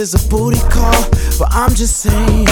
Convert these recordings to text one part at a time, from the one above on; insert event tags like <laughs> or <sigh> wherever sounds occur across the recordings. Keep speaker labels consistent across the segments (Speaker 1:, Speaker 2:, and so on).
Speaker 1: is a booty call, but I'm just saying.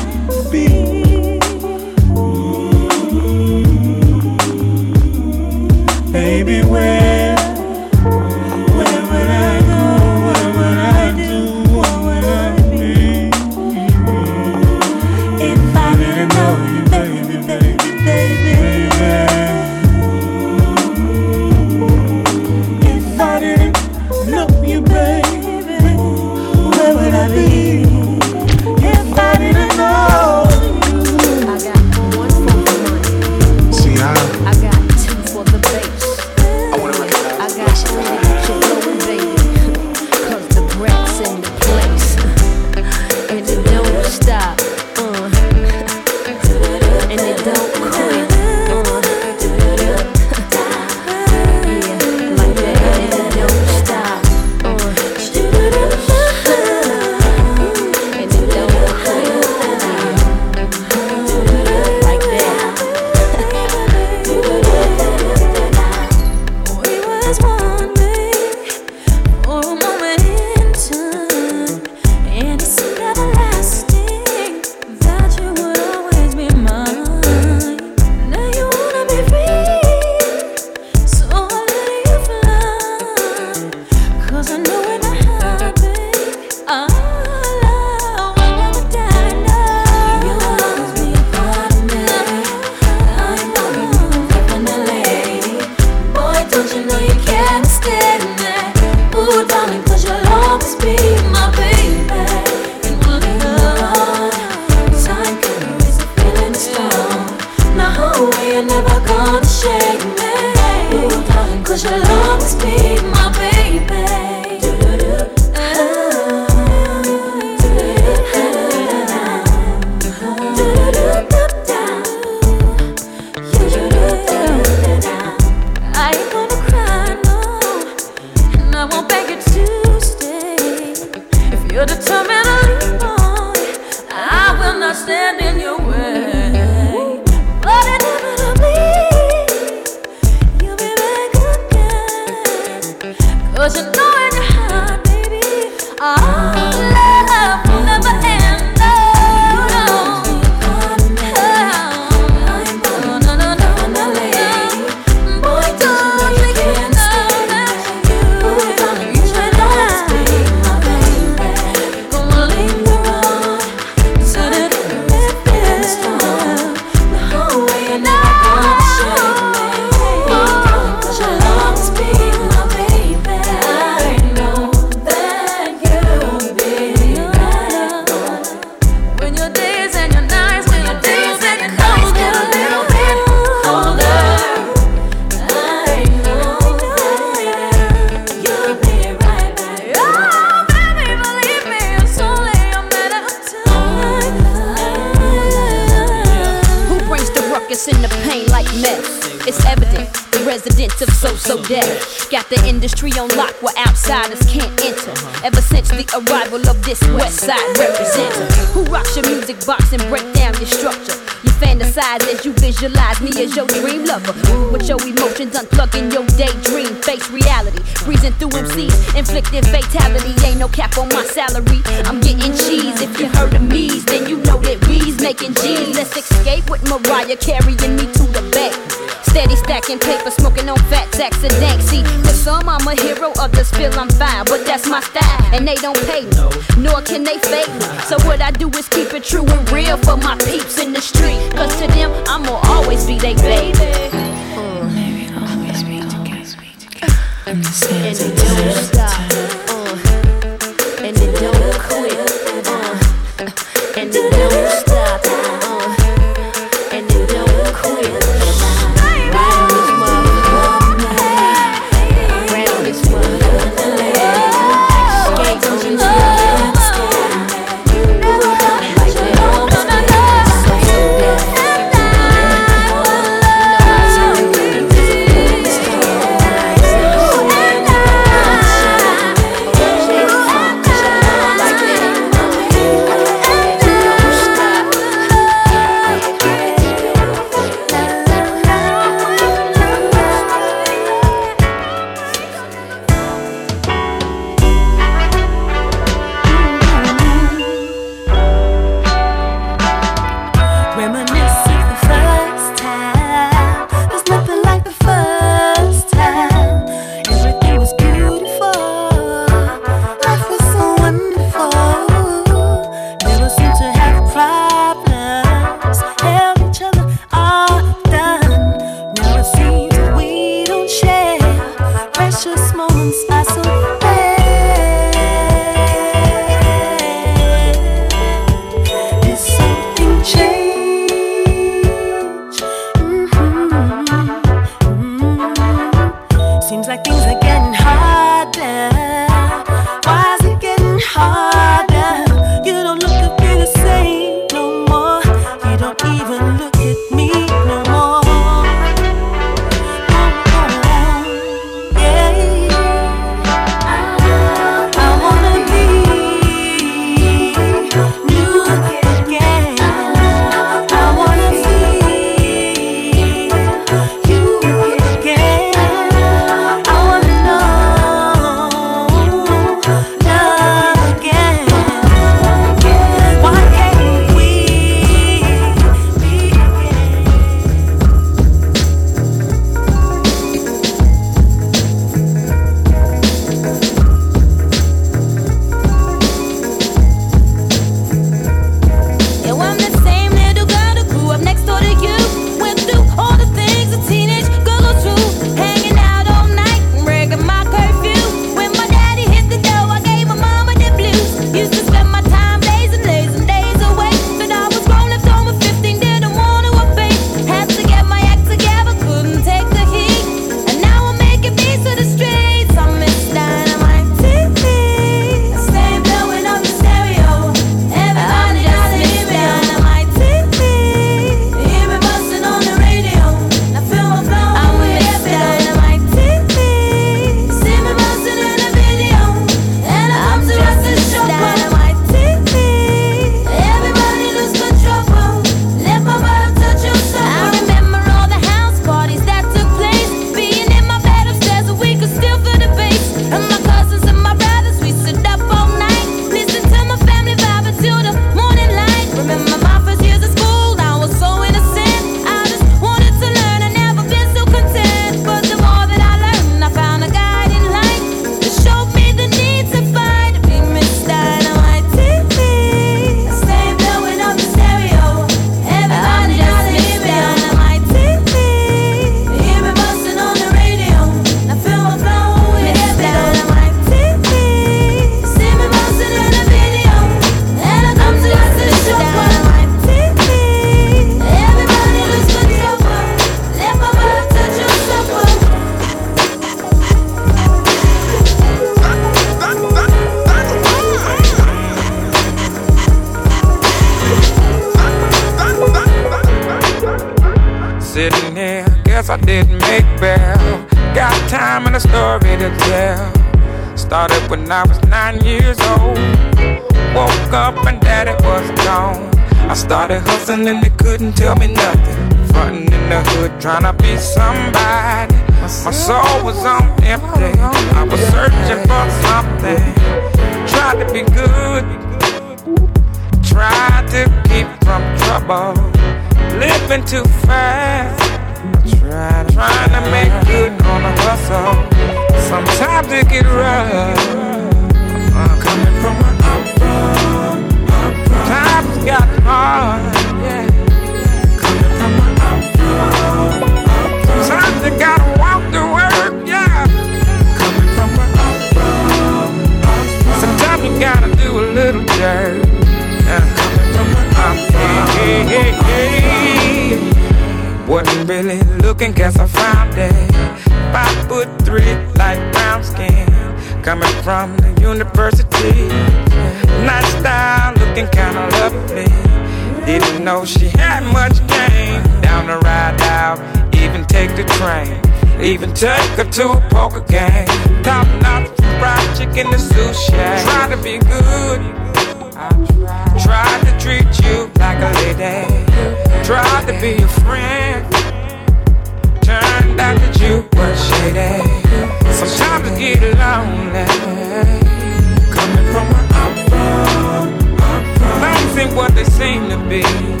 Speaker 1: to be.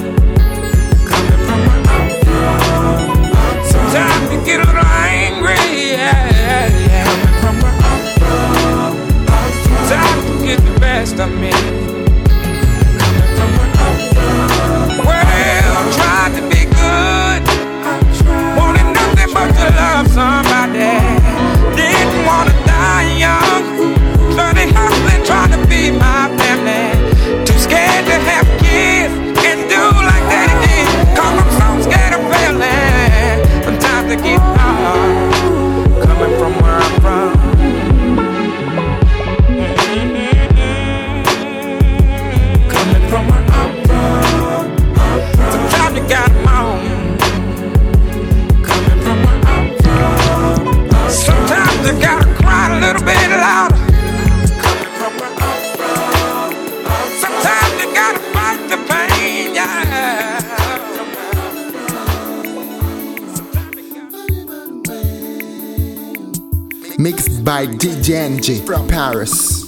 Speaker 2: by from Paris.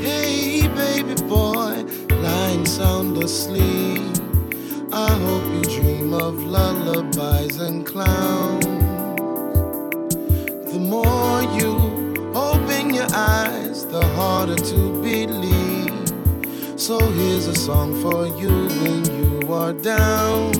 Speaker 3: Hey,
Speaker 4: baby boy, lying sound asleep. I hope you dream of lullabies and clowns. The more you open your eyes, the harder to believe. So here's a song for you when you are down.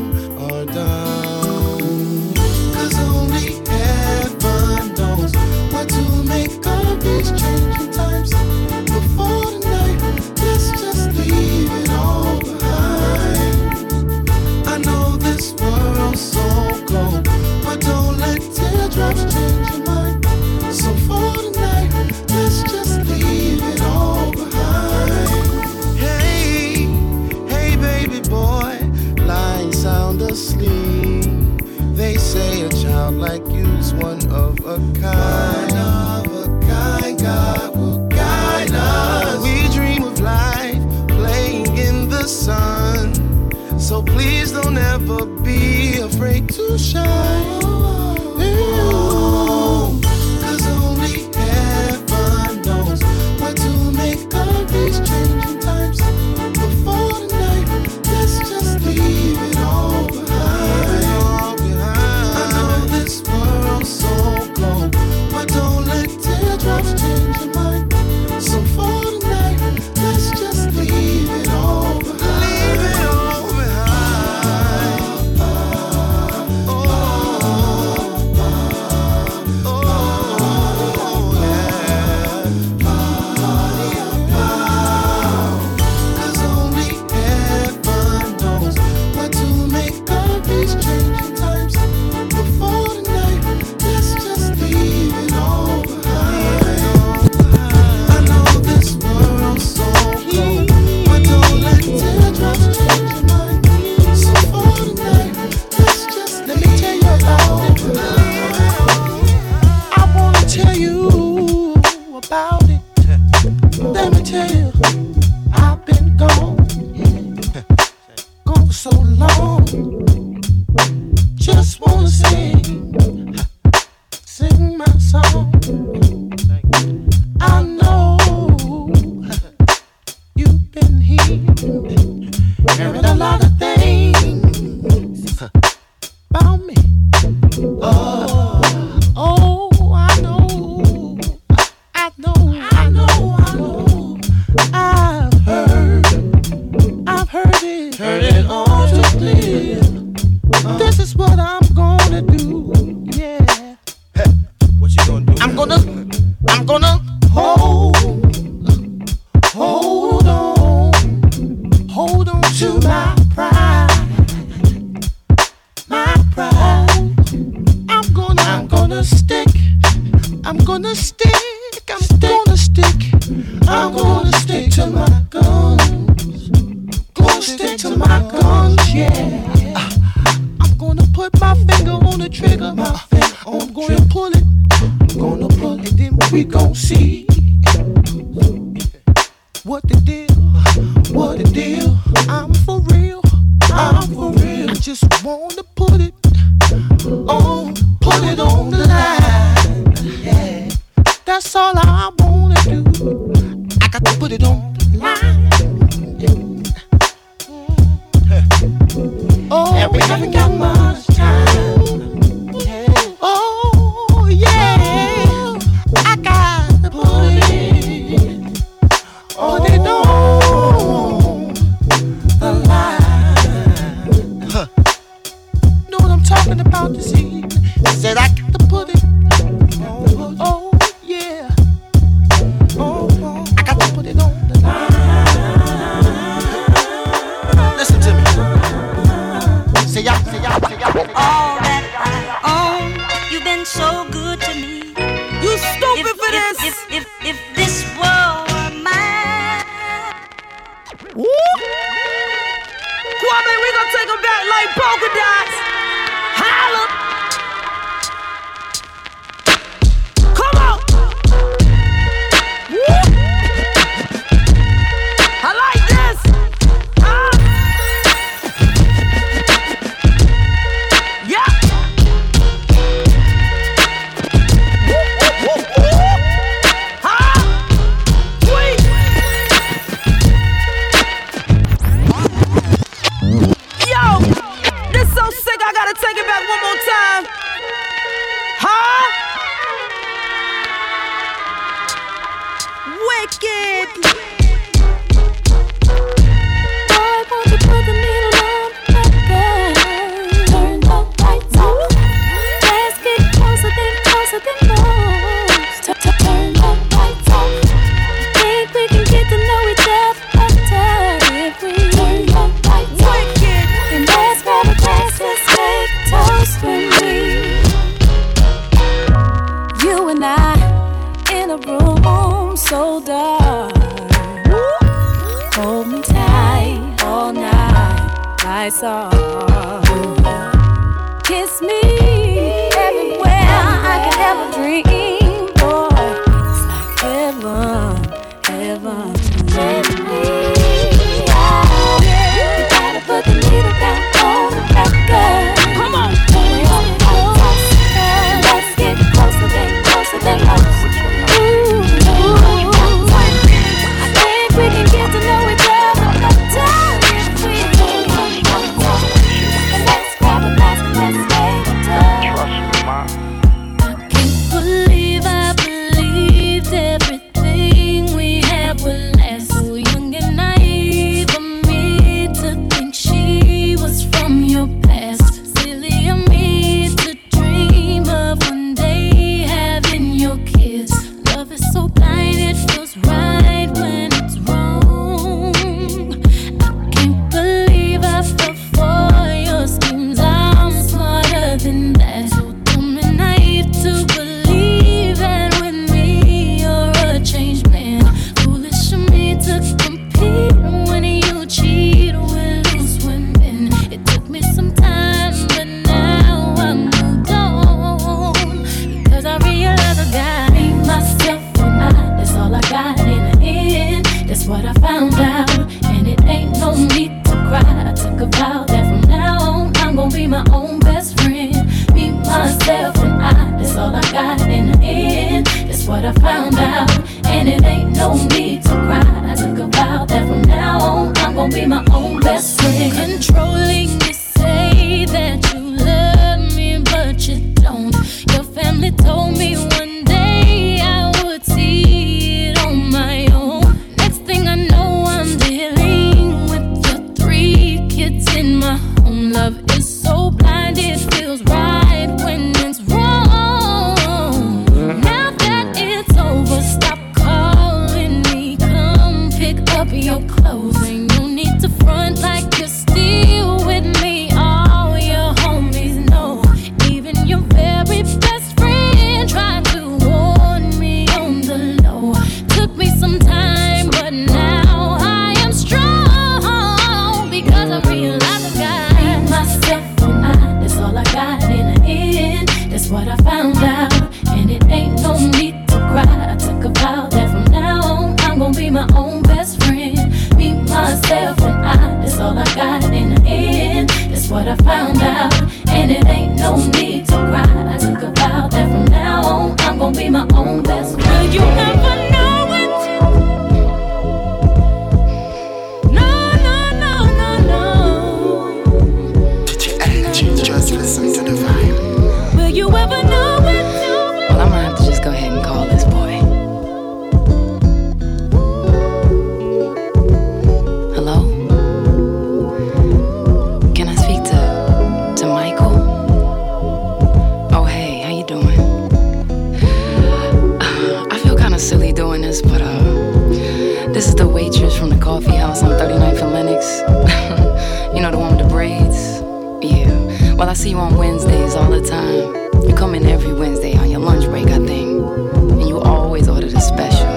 Speaker 5: Well, I see you on Wednesdays all the time. You come in every Wednesday on your lunch break, I think. And you always order the special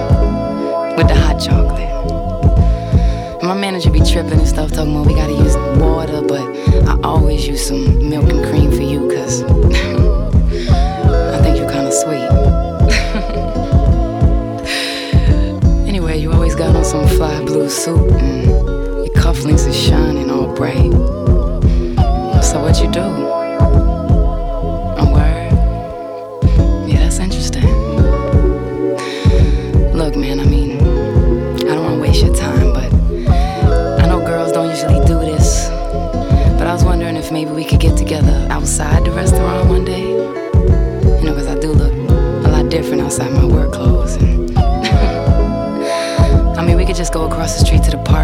Speaker 5: with the hot chocolate. And my manager be tripping and stuff, talking about we gotta use water, but I always use some milk and cream for you, cause <laughs> I think you're kinda sweet. <laughs> anyway, you always got on some fly blue suit, and your cufflinks are shining all bright. So what you do? A word? Yeah, that's interesting. Look, man, I mean, I don't want to waste your time, but I know girls don't usually do this. But I was wondering if maybe we could get together outside the restaurant one day. You know, because I do look a lot different outside my work clothes. And <laughs> I mean, we could just go across the street to the park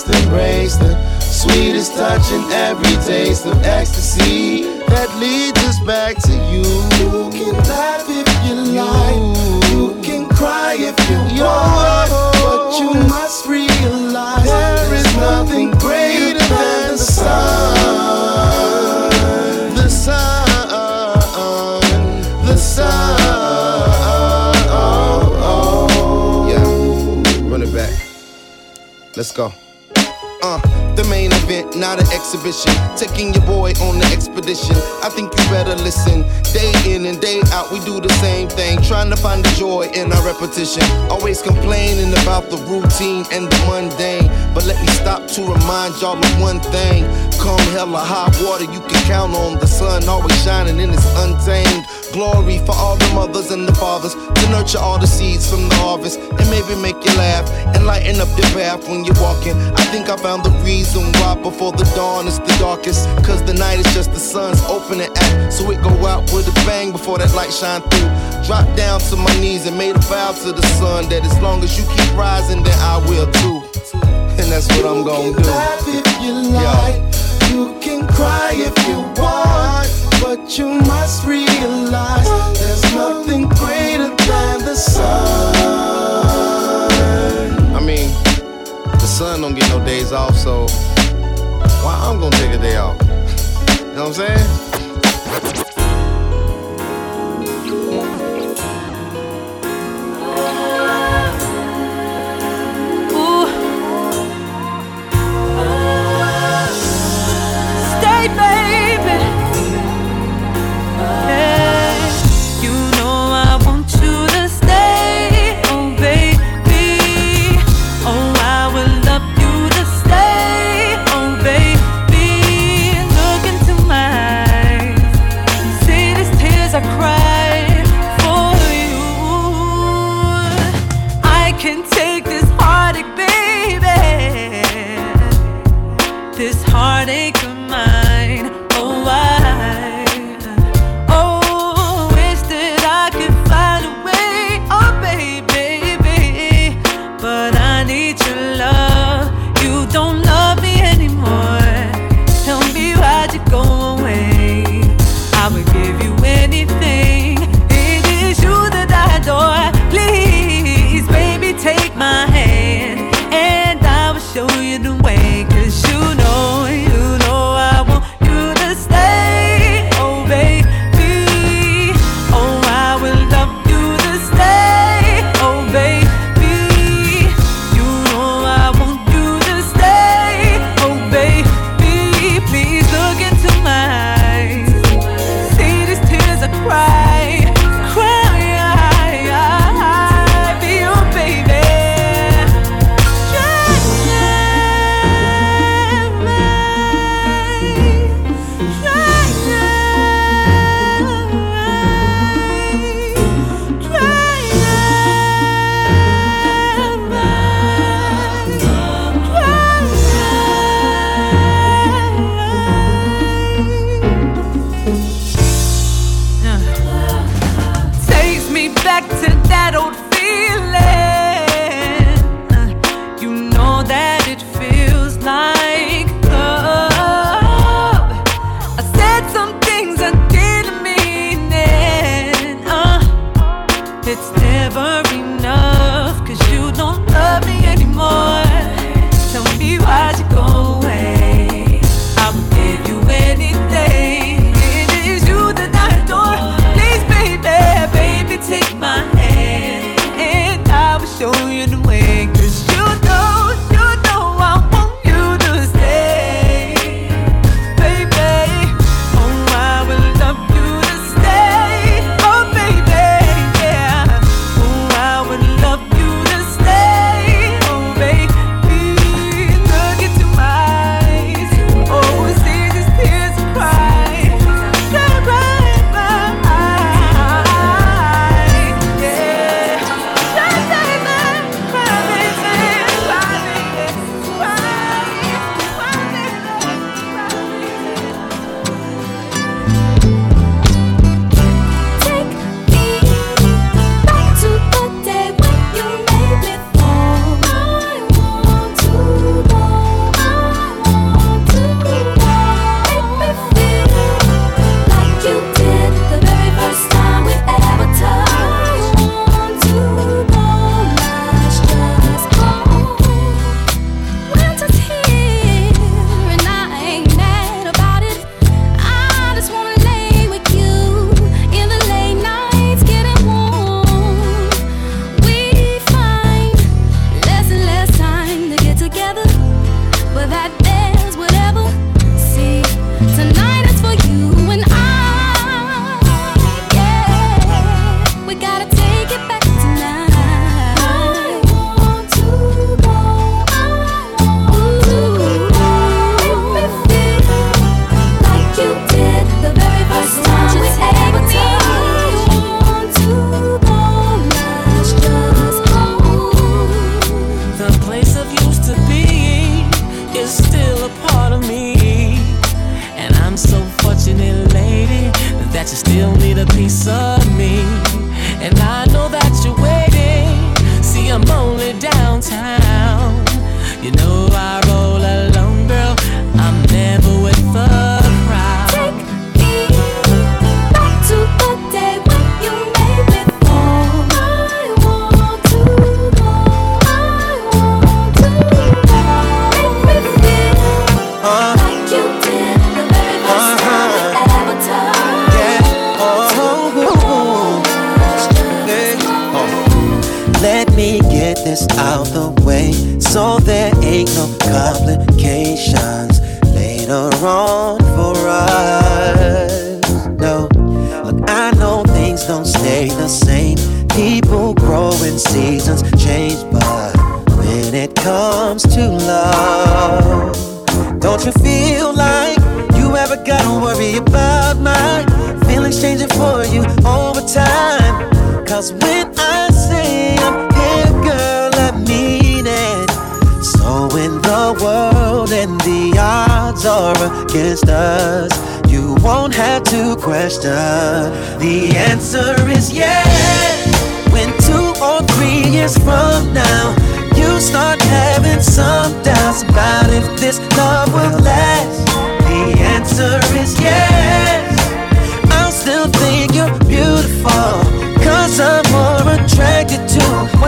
Speaker 4: embrace. The sweetest touch in every taste of ecstasy that leads us back to you. You can laugh if you like. You can cry if you want. But you must realize there is nothing greater than the sun. The sun. The sun. Let's go. The main not an exhibition. Taking your boy on the expedition. I think you better listen. Day in and day out, we do the same thing. Trying to find the joy in our repetition. Always complaining about the routine and the mundane. But let me stop to remind y'all of one thing. Come hell or high water, you can count on the sun always shining in its untamed glory for all the mothers and the fathers to nurture all the seeds from the harvest and maybe make you laugh and lighten up your path when you're walking. I think I found the reason why before the dawn is the darkest. Cause the night is just the sun's opening act. So it go out with a bang before that light shine through. Drop down to my knees and made a vow to the sun that as long as you keep rising, then I will too. And that's what I'm gonna do. Laugh if you like, you can cry if you want, but you must realize there's nothing greater than the sun. I mean, the sun don't get no days off, so why I'm gonna take a day off? <laughs> You know what I'm saying?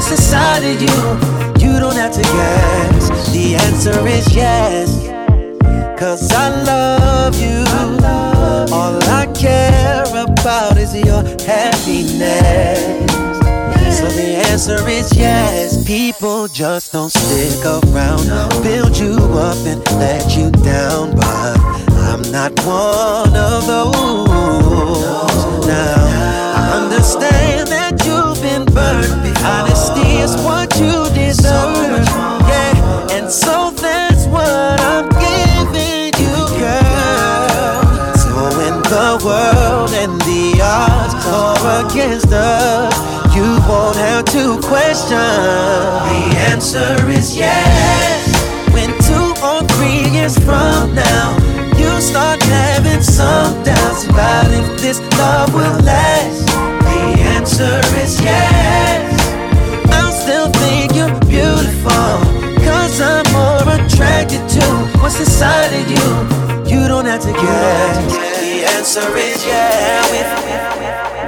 Speaker 6: What's inside of you. You don't have to guess. The answer is yes. Cause I love you. All I care about is your happiness. Answer is yes. People just don't stick around, build you up and let you down. But I'm not one of those. Now I understand that you've been burned. Honesty is what you deserve. Yeah, and so that's what I'm giving you, girl. So when the world odds are against us, you won't have to question. The answer is yes. When two or three years from now, you start having some doubts about if this love will last. The answer is yes. I'll still think you're beautiful. Cause I'm more attracted to what's inside of you. You don't have to guess. Answer is yeah.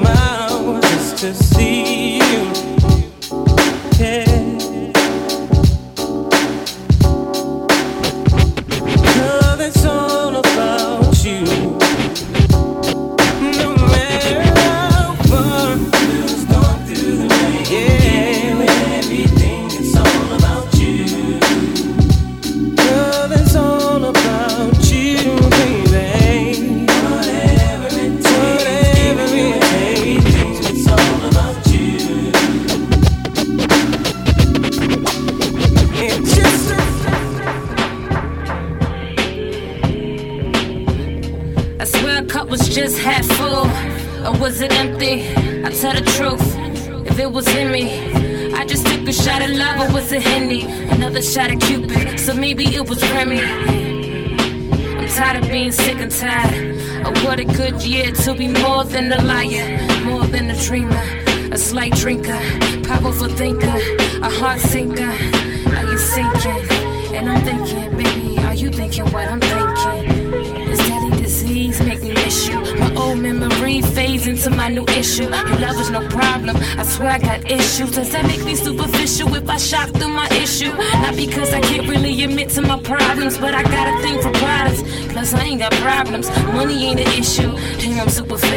Speaker 7: my to see.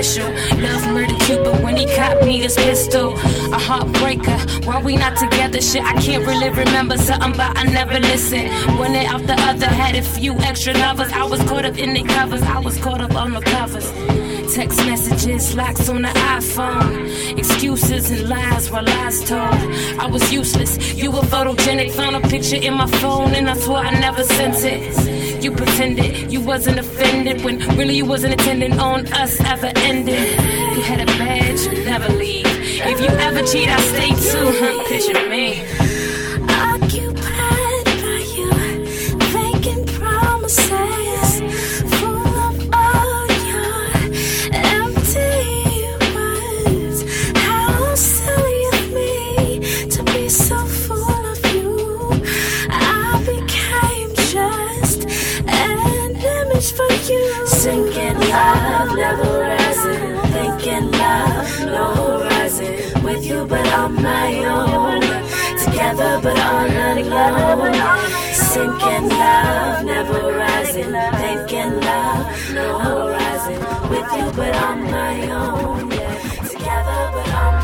Speaker 7: special.
Speaker 8: Love murder Cupid when he caught me his pistol. A heartbreaker, why we not together? Shit, I can't really remember something, but I never listen. One day after the other, had a few extra lovers. I was caught up in the covers, I was caught up on the covers. Text messages, locks on the iPhone. Excuses and lies were lies told. I was useless. You were photogenic. Found a picture in my phone and I swore I never sent it. You pretended you wasn't offended when really you wasn't attending on us ever ended. You had a badge, never leave. If you ever cheat, I stay too. Picture me.
Speaker 9: Love, never rising. Thinking love, no horizon. With you, but on my own. Yeah. Together, but on my own.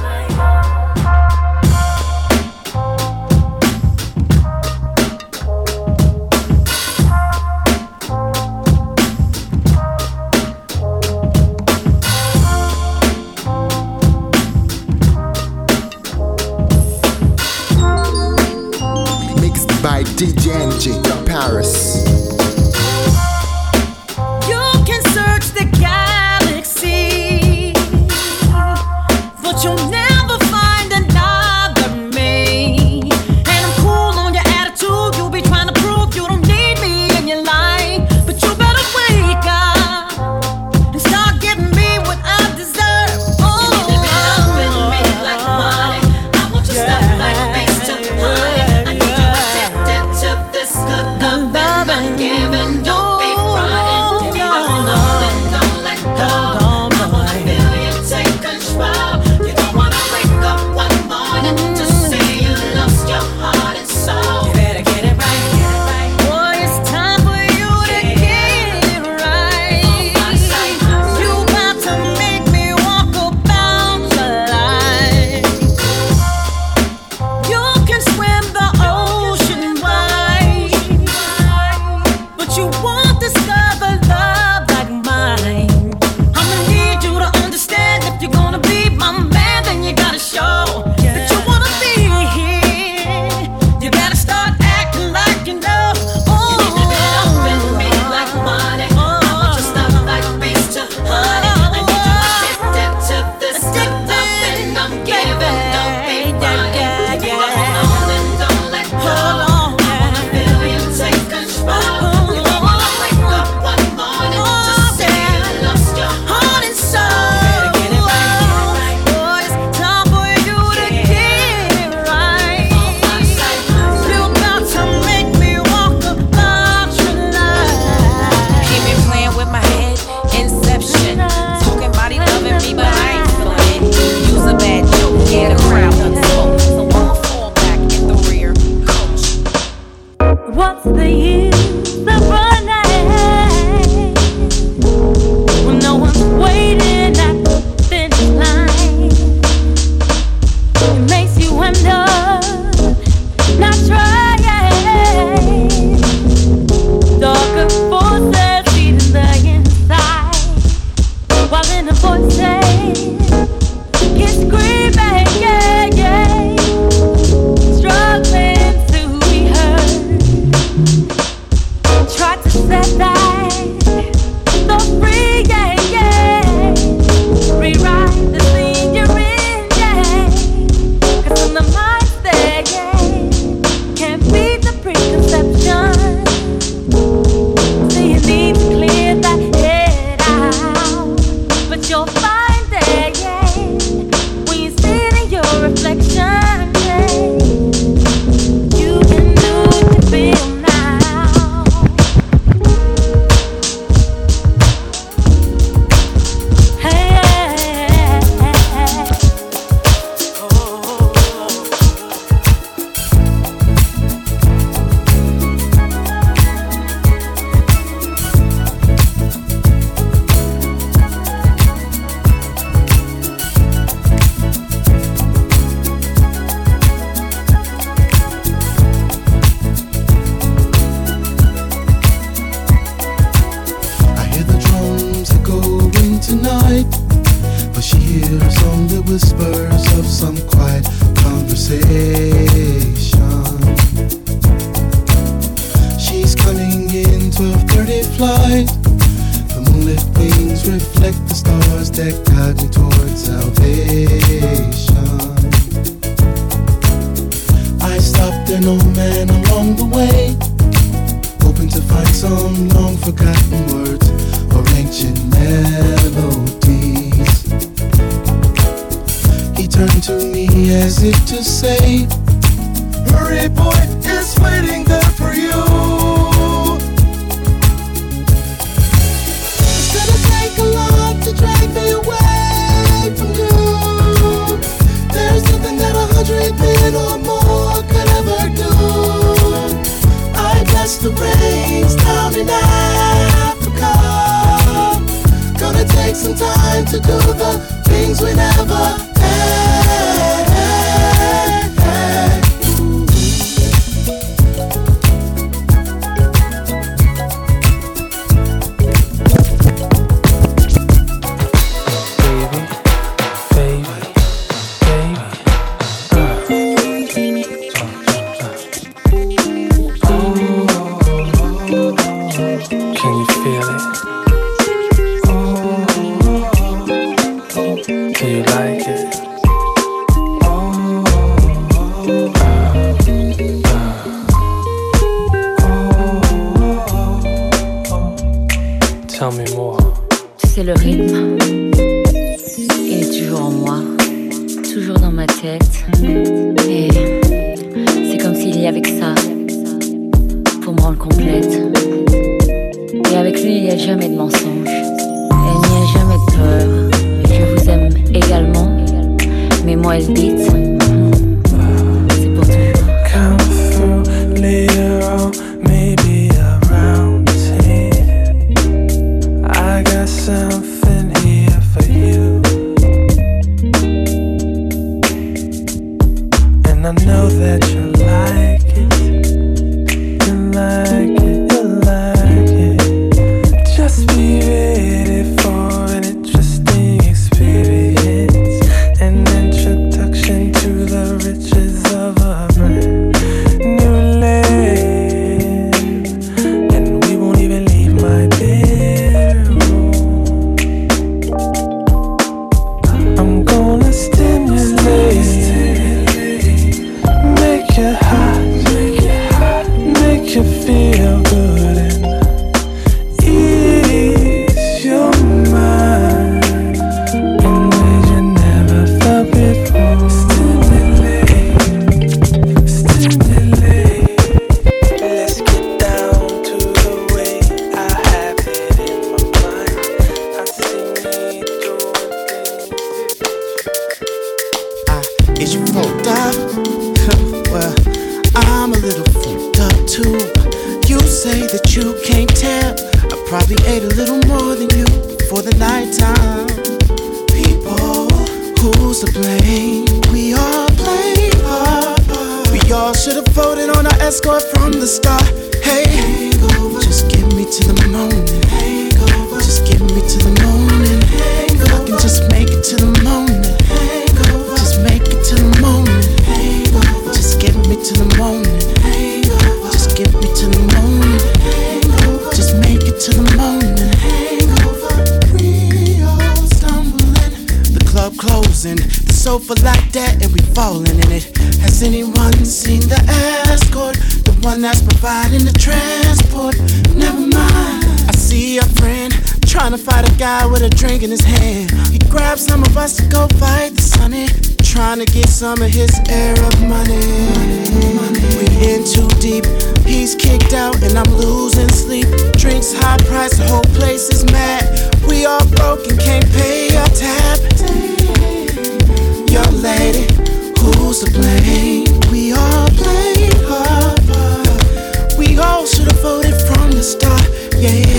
Speaker 7: over like that
Speaker 10: and we falling in it. Has anyone seen the escort? The one that's providing the transport? Never mind. I see a friend trying to fight a guy with a drink in his hand. He grabs some of us to go fight the sunny. Trying to get some of his air of money. money. We in too deep. He's kicked out and I'm losing sleep. Drinks high price, the whole place is mad. We all broke and can't pay our tab your lady. Who's to blame? We all played hard. We all should have voted from the start. Yeah.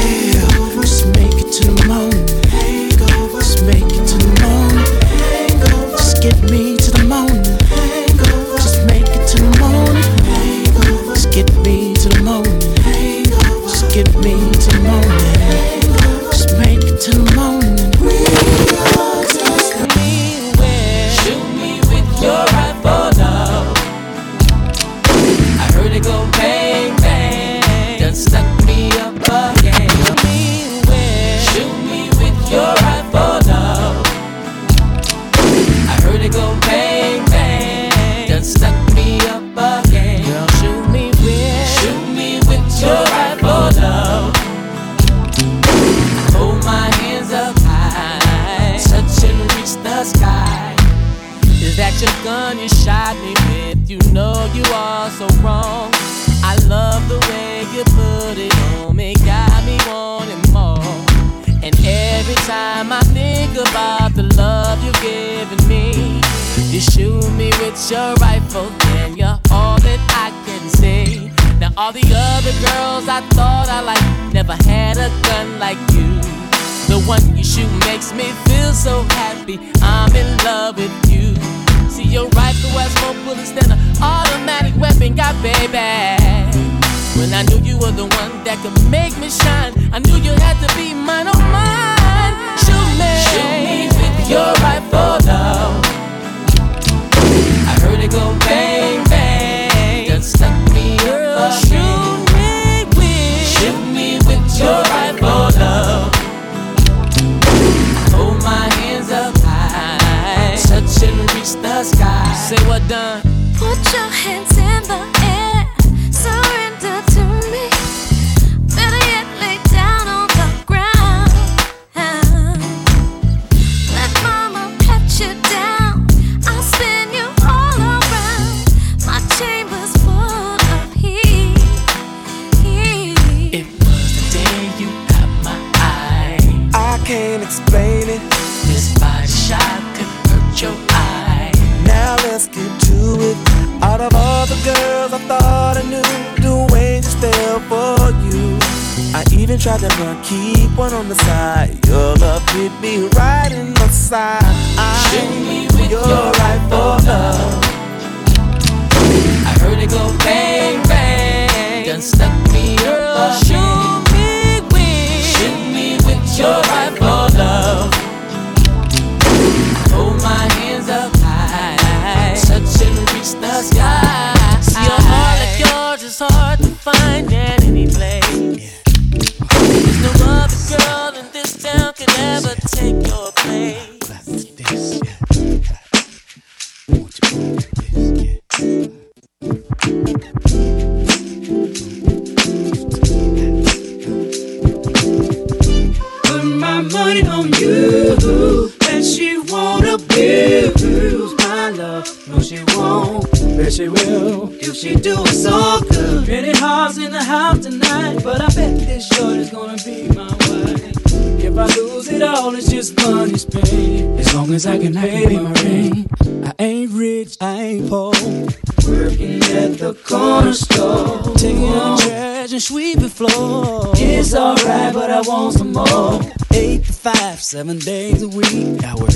Speaker 11: Five, seven days a week. I work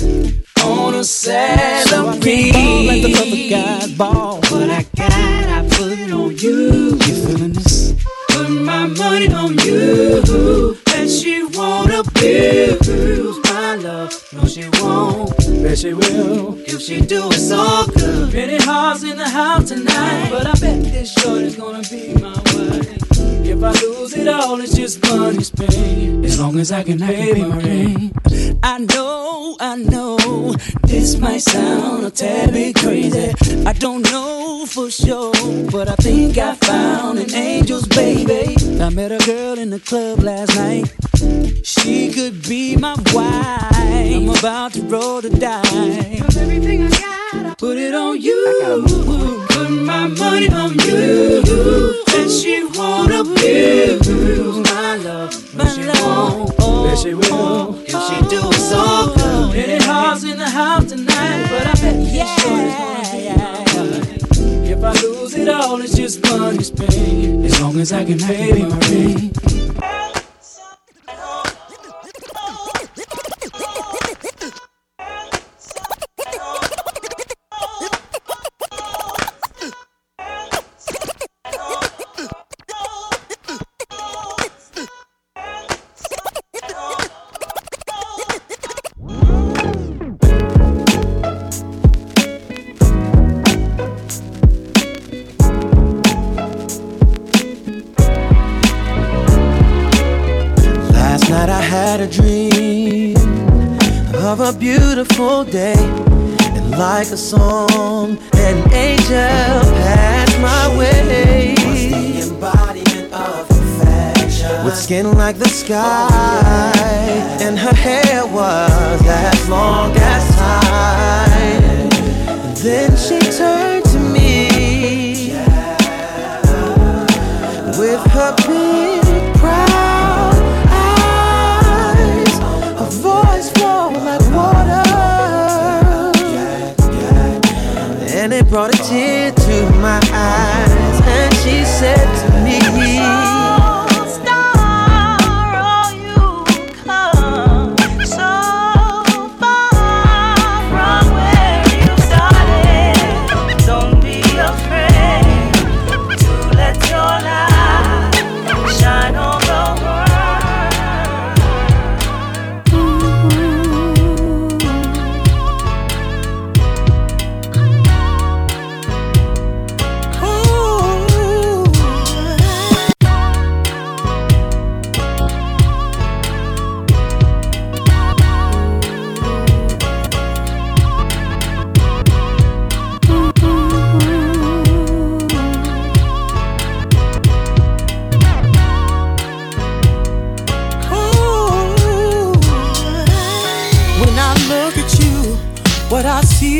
Speaker 11: on a salary. So I like the other guys ball. What I got, I put it on you. You feeling this? Put my money on you. And she won't abuse my love. No, she won't. Bet she will. If she do it so good. Pretty hearts in the house tonight. But I bet this shorty's gonna be my wife. If I lose it all, it's just money spent. As long as I can pay my know for sure, but I think I found an angel's baby. I met a girl in the club last night. She could be my wife. I'm about to roll the dice. Everything I got, I put it on you. Put my money on you. And she won't abuse my love. No, she won't. Bet she will. If she do it so good. Many hearts in the house tonight. But I bet yeah, yeah, yeah. If I lose it all, it's just money spent. As long as I can pay my rent.
Speaker 6: A song, an angel passed my way. Was the embodiment of perfection. With skin like the sky. And her hair was as long as time. And then she turned to me with her brought a tear to my eyes. And she said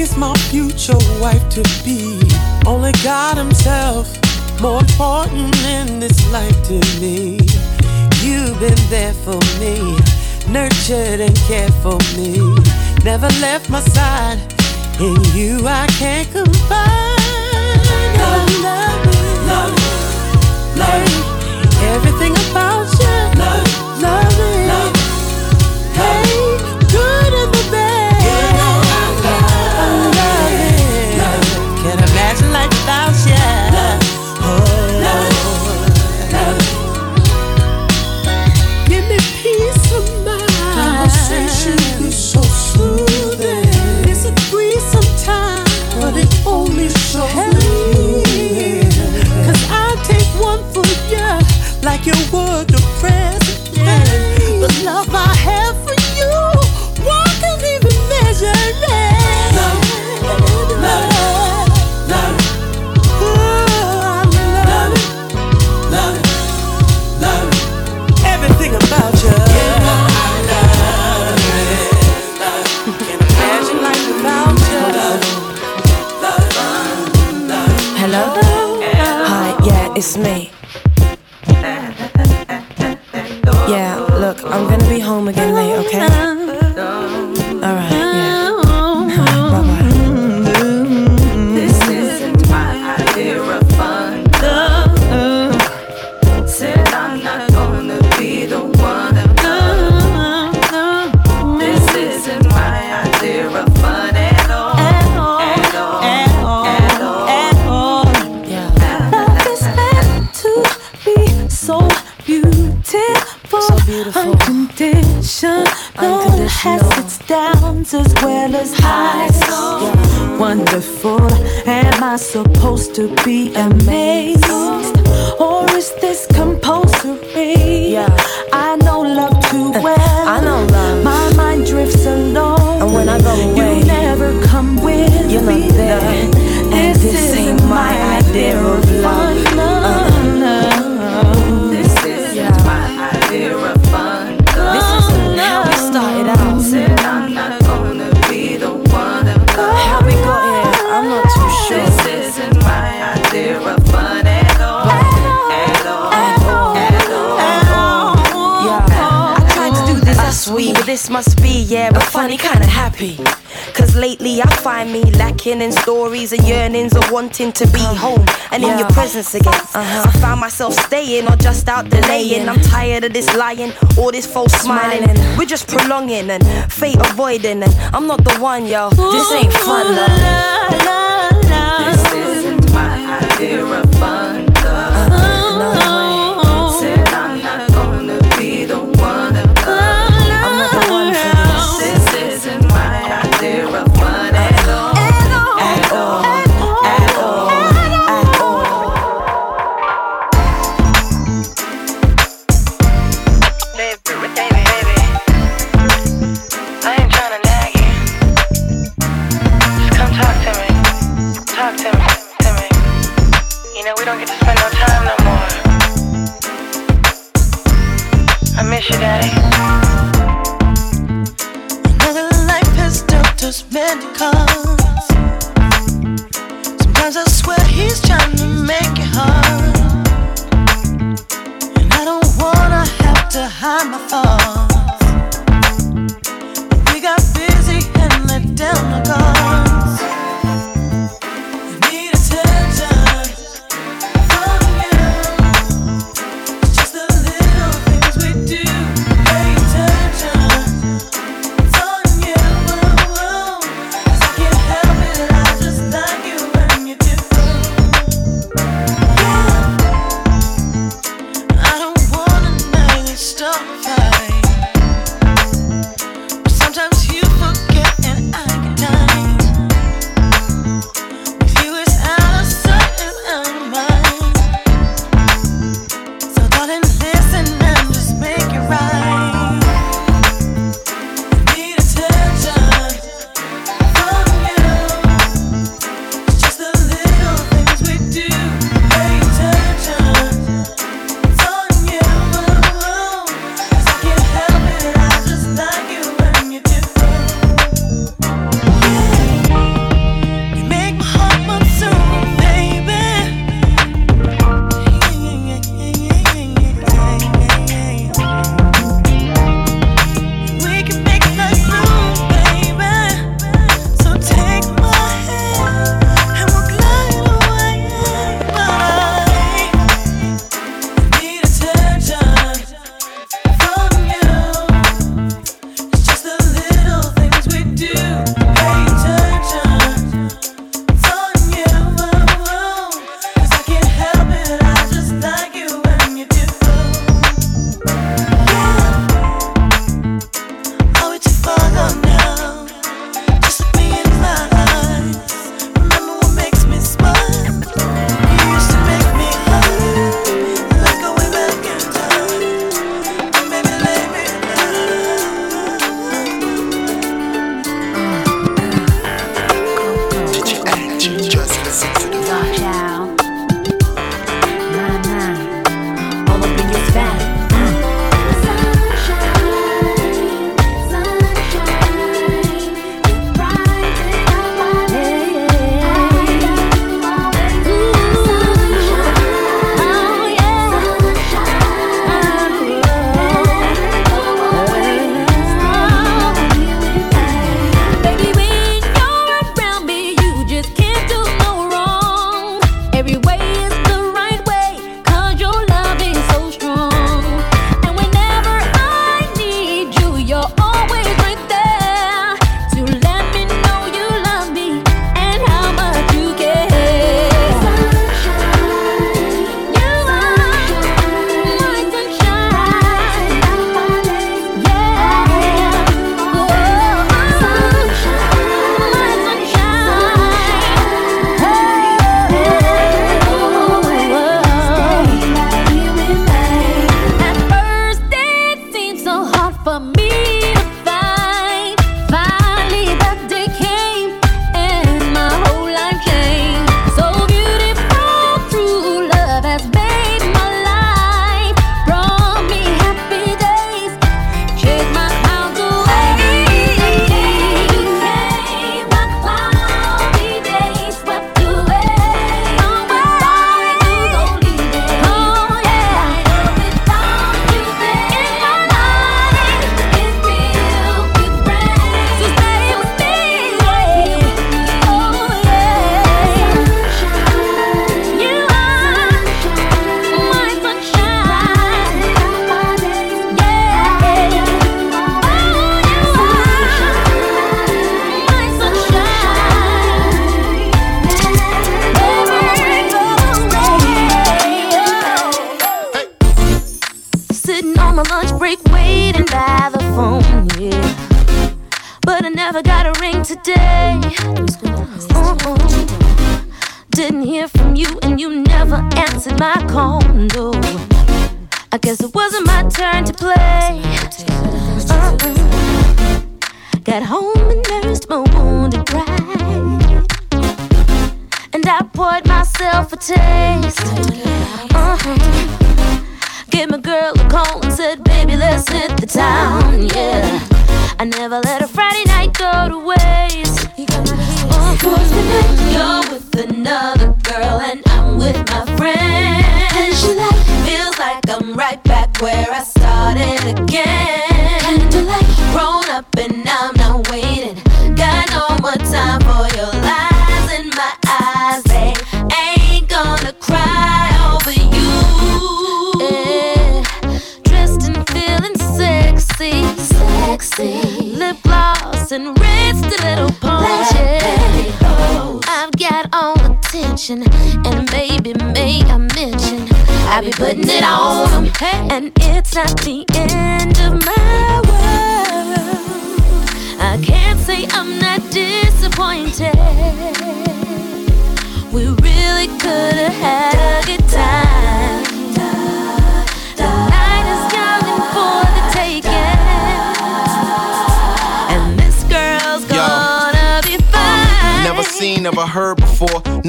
Speaker 1: Is my future wife to be. Only God Himself, more important in this life to me.
Speaker 6: You've been there for me, nurtured and cared for me. Never left my side. In you, I can't confide. Love, love, love, love. Everything about you, love, love,
Speaker 12: highest highs. Yeah. Wonderful, am I supposed to be amazed? Or is this compulsory?
Speaker 13: Yeah.
Speaker 12: I know love too eh, well.
Speaker 13: I know love.
Speaker 12: My mind drifts alone.
Speaker 13: And when I go away,
Speaker 12: you never come with
Speaker 13: You're
Speaker 12: me.
Speaker 13: Not there. And this,
Speaker 12: this ain't my idea of
Speaker 13: This must be, yeah, but funny, kinda happy. Cause lately I find me lacking in stories and yearnings of wanting to be home and yeah. in your presence again. Uh-huh. I found myself staying or just out delaying. I'm tired of this lying, all this false smiling. smiling. We're just prolonging and fate avoiding. And I'm not the one, yo. This ain't fun, love.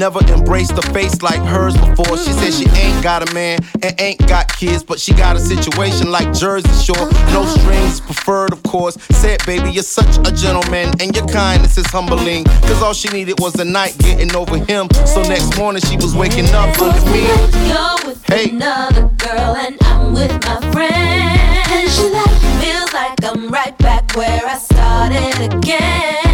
Speaker 9: Never
Speaker 4: embraced a face like hers before. She said she ain't got a man and ain't got kids, but she got a situation like Jersey Shore. No strings preferred, of course. Said, baby, you're such a gentleman, and your kindness is humbling. Cause all she needed was a night getting over him. So next morning she was waking up under me. Hey.
Speaker 9: another girl, and I'm with my friend. She like, feels like I'm right back where I started again.